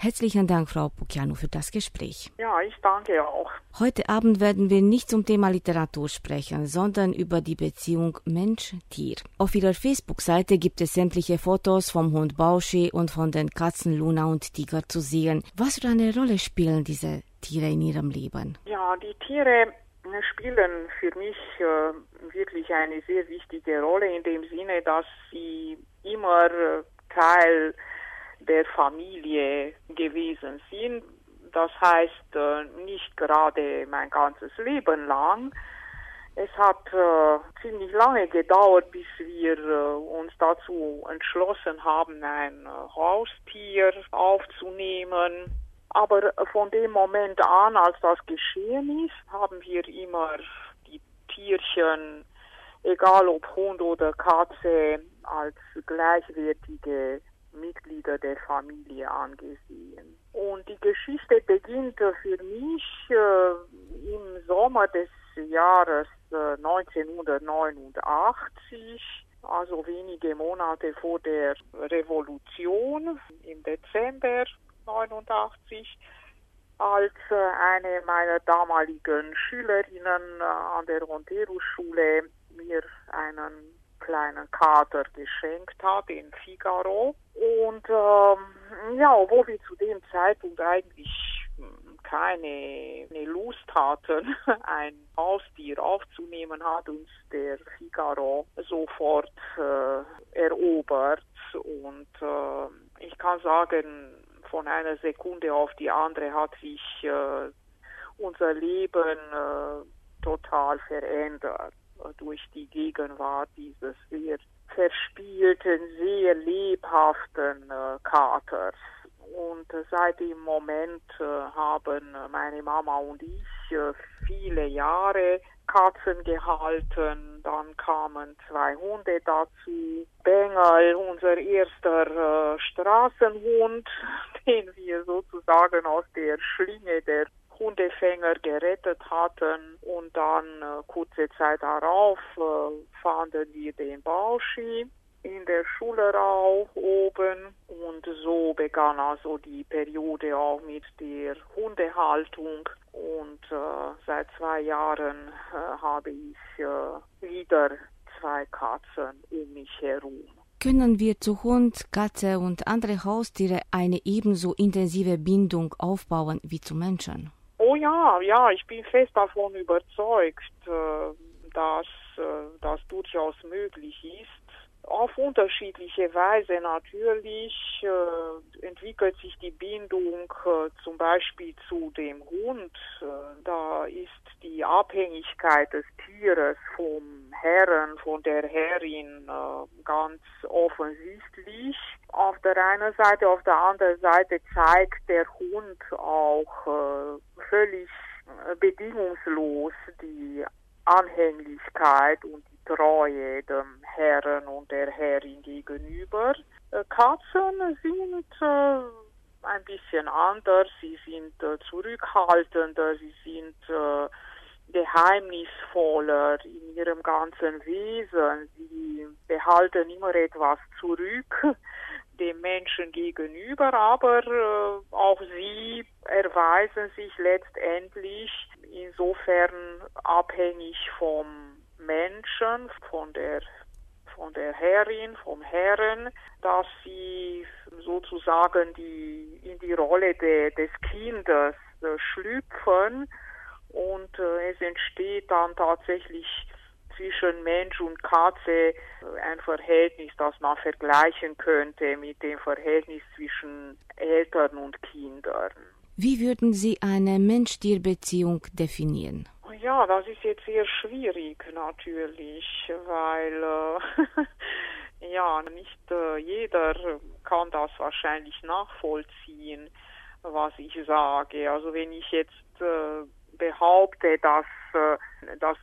Herzlichen Dank, Frau Pucchiano, für das Gespräch. Ja, ich danke auch. Heute Abend werden wir nicht zum Thema Literatur sprechen, sondern über die Beziehung Mensch-Tier. Auf ihrer Facebook-Seite gibt es sämtliche Fotos vom Hund Bauschi und von den Katzen Luna und Tiger zu sehen. Was für eine Rolle spielen diese Tiere in ihrem Leben? Ja, die Tiere spielen für mich äh, wirklich eine sehr wichtige Rolle in dem Sinne, dass sie immer äh, Teil der Familie gewesen sind. Das heißt äh, nicht gerade mein ganzes Leben lang. Es hat äh, ziemlich lange gedauert, bis wir äh, uns dazu entschlossen haben, ein äh, Haustier aufzunehmen. Aber von dem Moment an, als das geschehen ist, haben wir immer die Tierchen, egal ob Hund oder Katze, als gleichwertige Mitglieder der Familie angesehen. Und die Geschichte beginnt für mich äh, im Sommer des Jahres äh, 1989, also wenige Monate vor der Revolution im Dezember 89 als äh, eine meiner damaligen Schülerinnen äh, an der Rontero-Schule mir einen kleinen Kater geschenkt hat in Figaro. Und ähm, ja, obwohl wir zu dem Zeitpunkt eigentlich hm, keine, keine Lust hatten, ein Haustier aufzunehmen, hat uns der Figaro sofort äh, erobert. Und äh, ich kann sagen, von einer Sekunde auf die andere hat sich äh, unser Leben äh, total verändert durch die Gegenwart dieses sehr verspielten, sehr lebhaften äh, Katers. Und äh, seit dem Moment äh, haben meine Mama und ich viele Jahre Katzen gehalten. Dann kamen zwei Hunde dazu. Bengel, unser erster Straßenhund, den wir sozusagen aus der Schlinge der Hundefänger gerettet hatten und dann äh, kurze Zeit darauf äh, fanden wir den Bauschi in der Schulerau oben und so begann also die Periode auch mit der Hundehaltung und äh, seit zwei Jahren äh, habe ich äh, wieder zwei Katzen um mich herum. Können wir zu Hund, Katze und andere Haustiere eine ebenso intensive Bindung aufbauen wie zu Menschen? Ja, ja, ich bin fest davon überzeugt, äh, dass äh, das durchaus möglich ist. Auf unterschiedliche Weise natürlich äh, entwickelt sich die Bindung zum Beispiel zu dem Hund. Da ist die Abhängigkeit des Tieres vom Herren, von der Herrin ganz offensichtlich. Auf der einen Seite, auf der anderen Seite zeigt der Hund auch äh, völlig äh, bedingungslos die Anhänglichkeit und die Treue dem Herren und der Herrin gegenüber. Äh, Katzen sind äh, ein bisschen anders, sie sind zurückhaltender, sie sind geheimnisvoller in ihrem ganzen Wesen. Sie behalten immer etwas zurück dem Menschen gegenüber, aber äh, auch sie erweisen sich letztendlich insofern abhängig vom Menschen, von der von der Herrin, vom Herren, dass sie sozusagen die in die Rolle de, des Kindes äh, schlüpfen. Und äh, es entsteht dann tatsächlich zwischen Mensch und Katze ein Verhältnis, das man vergleichen könnte mit dem Verhältnis zwischen Eltern und Kindern. Wie würden Sie eine Mensch-Tier-Beziehung definieren? Ja, das ist jetzt sehr schwierig natürlich, weil äh, ja nicht äh, jeder kann das wahrscheinlich nachvollziehen, was ich sage. Also wenn ich jetzt äh, behaupte, dass äh, das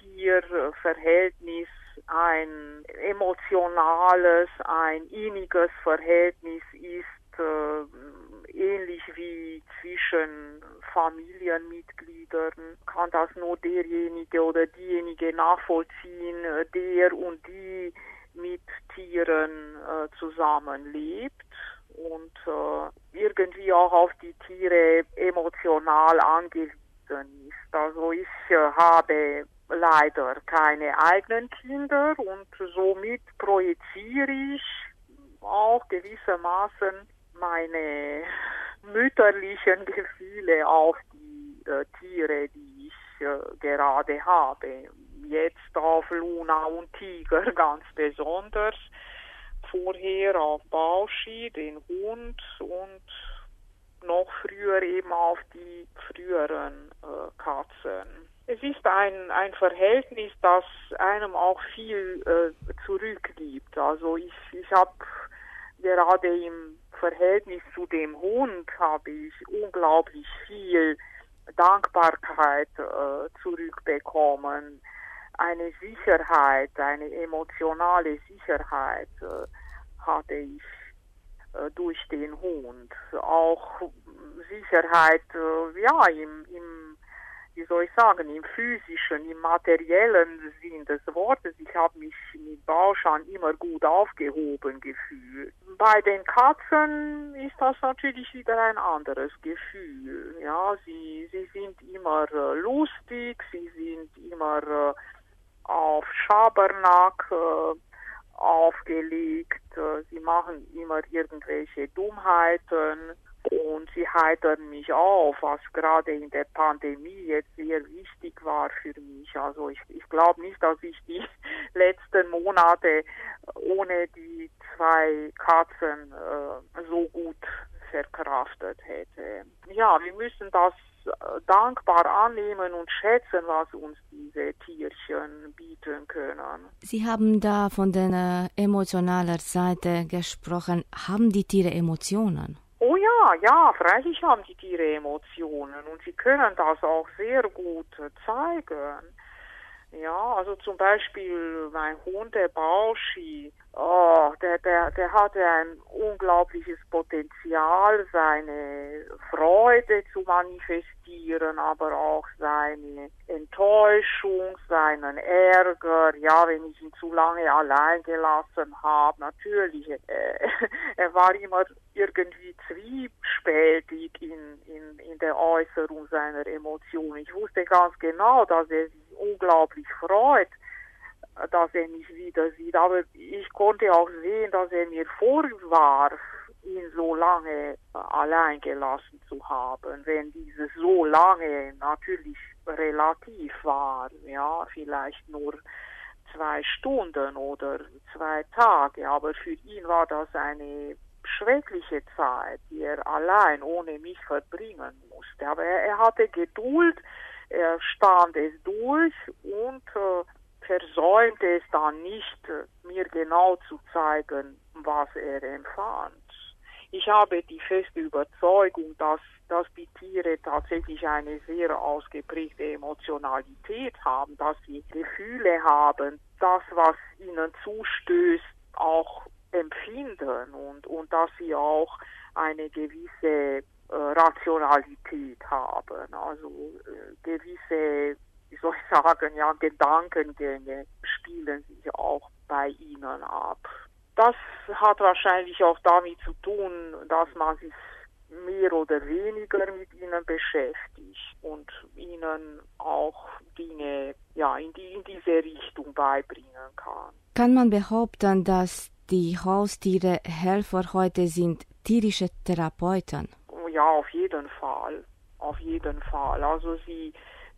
Mensch-Tier-Verhältnis ein emotionales, ein inniges Verhältnis ist, äh, ähnlich wie zwischen Familienmitgliedern, kann das nur derjenige oder diejenige nachvollziehen, der und die mit Tieren äh, zusammenlebt. Und äh, irgendwie auch auf die Tiere emotional angewiesen ist. Also ich äh, habe leider keine eigenen Kinder und somit projiziere ich auch gewissermaßen meine mütterlichen Gefühle auf die äh, Tiere, die ich äh, gerade habe. Jetzt auf Luna und Tiger ganz besonders. Vorher auf Bauschi, den Hund und noch früher eben auf die früheren äh, Katzen. Es ist ein, ein Verhältnis, das einem auch viel äh, zurückgibt. Also ich, ich habe gerade im Verhältnis zu dem Hund habe ich unglaublich viel Dankbarkeit äh, zurückbekommen, eine Sicherheit, eine emotionale Sicherheit äh, hatte ich äh, durch den Hund. Auch Sicherheit, äh, ja, im, im wie soll ich sagen, im physischen, im materiellen Sinn des Wortes. Ich habe mich mit Bauschan immer gut aufgehoben gefühlt. Bei den Katzen ist das natürlich wieder ein anderes Gefühl. Ja, sie, sie sind immer äh, lustig, sie sind immer äh, auf Schabernack äh, aufgelegt, sie machen immer irgendwelche Dummheiten und sie heitern mich auf, was gerade in der Pandemie jetzt sehr wichtig war für mich. Also ich, ich glaube nicht, dass ich die letzten Monate ohne die zwei Katzen äh, so gut verkraftet hätte. Ja, wir müssen das äh, dankbar annehmen und schätzen, was uns diese Tierchen bieten können. Sie haben da von der emotionalen Seite gesprochen. Haben die Tiere Emotionen? Oh ja, ja, freilich haben die Tiere Emotionen und sie können das auch sehr gut zeigen. Ja, also zum Beispiel mein Hund, der Bauschi, oh, der, der, der hatte ein unglaubliches Potenzial, seine Freude zu manifestieren, aber auch seine Enttäuschung, seinen Ärger, ja, wenn ich ihn zu lange allein gelassen habe, natürlich, äh, er war immer irgendwie zwiespältig in, der Äußerung seiner Emotionen. Ich wusste ganz genau, dass er sich unglaublich freut, dass er mich wieder sieht. Aber ich konnte auch sehen, dass er mir vorwarf, ihn so lange allein gelassen zu haben, wenn dieses so lange natürlich relativ war, ja, vielleicht nur zwei Stunden oder zwei Tage, aber für ihn war das eine schreckliche Zeit, die er allein ohne mich verbringen musste. Aber er, er hatte Geduld, er stand es durch und äh, versäumte es dann nicht, äh, mir genau zu zeigen, was er empfand. Ich habe die feste Überzeugung, dass, dass die Tiere tatsächlich eine sehr ausgeprägte Emotionalität haben, dass sie Gefühle haben, das, was ihnen zustößt, auch empfinden und, und dass sie auch eine gewisse äh, Rationalität haben, also äh, gewisse, wie soll ich sagen, ja, Gedankengänge spielen sich auch bei ihnen ab. Das hat wahrscheinlich auch damit zu tun, dass man sich mehr oder weniger mit ihnen beschäftigt und ihnen auch Dinge ja, in, die, in diese Richtung beibringen kann. Kann man behaupten, dass die Haustiere Helfer heute sind tierische Therapeuten? Ja, auf jeden Fall. Auf jeden Fall. Also sie,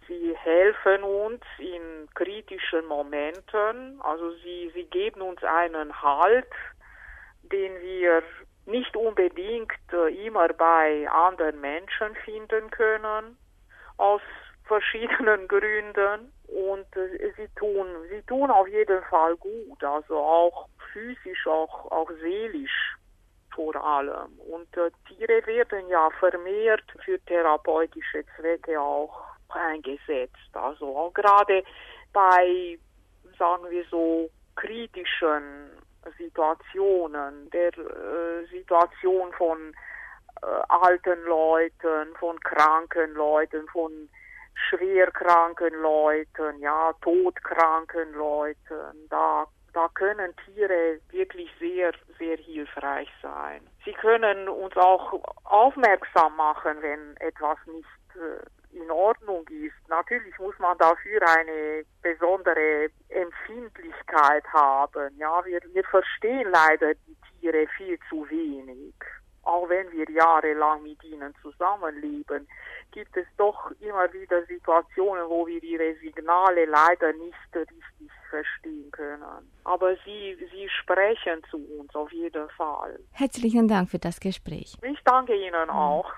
sie helfen uns in kritischen Momenten. Also sie, sie geben uns einen Halt, den wir nicht unbedingt äh, immer bei anderen Menschen finden können, aus verschiedenen Gründen. Und äh, sie tun, sie tun auf jeden Fall gut. Also auch physisch, auch, auch seelisch vor allem. Und äh, Tiere werden ja vermehrt für therapeutische Zwecke auch eingesetzt. Also auch gerade bei, sagen wir so, kritischen Situationen, der äh, Situation von äh, alten Leuten, von kranken Leuten, von schwerkranken Leuten, ja, todkranken Leuten, da da können Tiere wirklich sehr, sehr hilfreich sein. Sie können uns auch aufmerksam machen, wenn etwas nicht äh, in Ordnung ist. Natürlich muss man dafür eine besondere Empfindlichkeit haben. Ja, wir, wir verstehen leider die Tiere viel zu wenig. Auch wenn wir jahrelang mit ihnen zusammenleben, gibt es doch immer wieder Situationen, wo wir ihre Signale leider nicht richtig verstehen können. Aber sie, sie sprechen zu uns auf jeden Fall. Herzlichen Dank für das Gespräch. Ich danke Ihnen auch.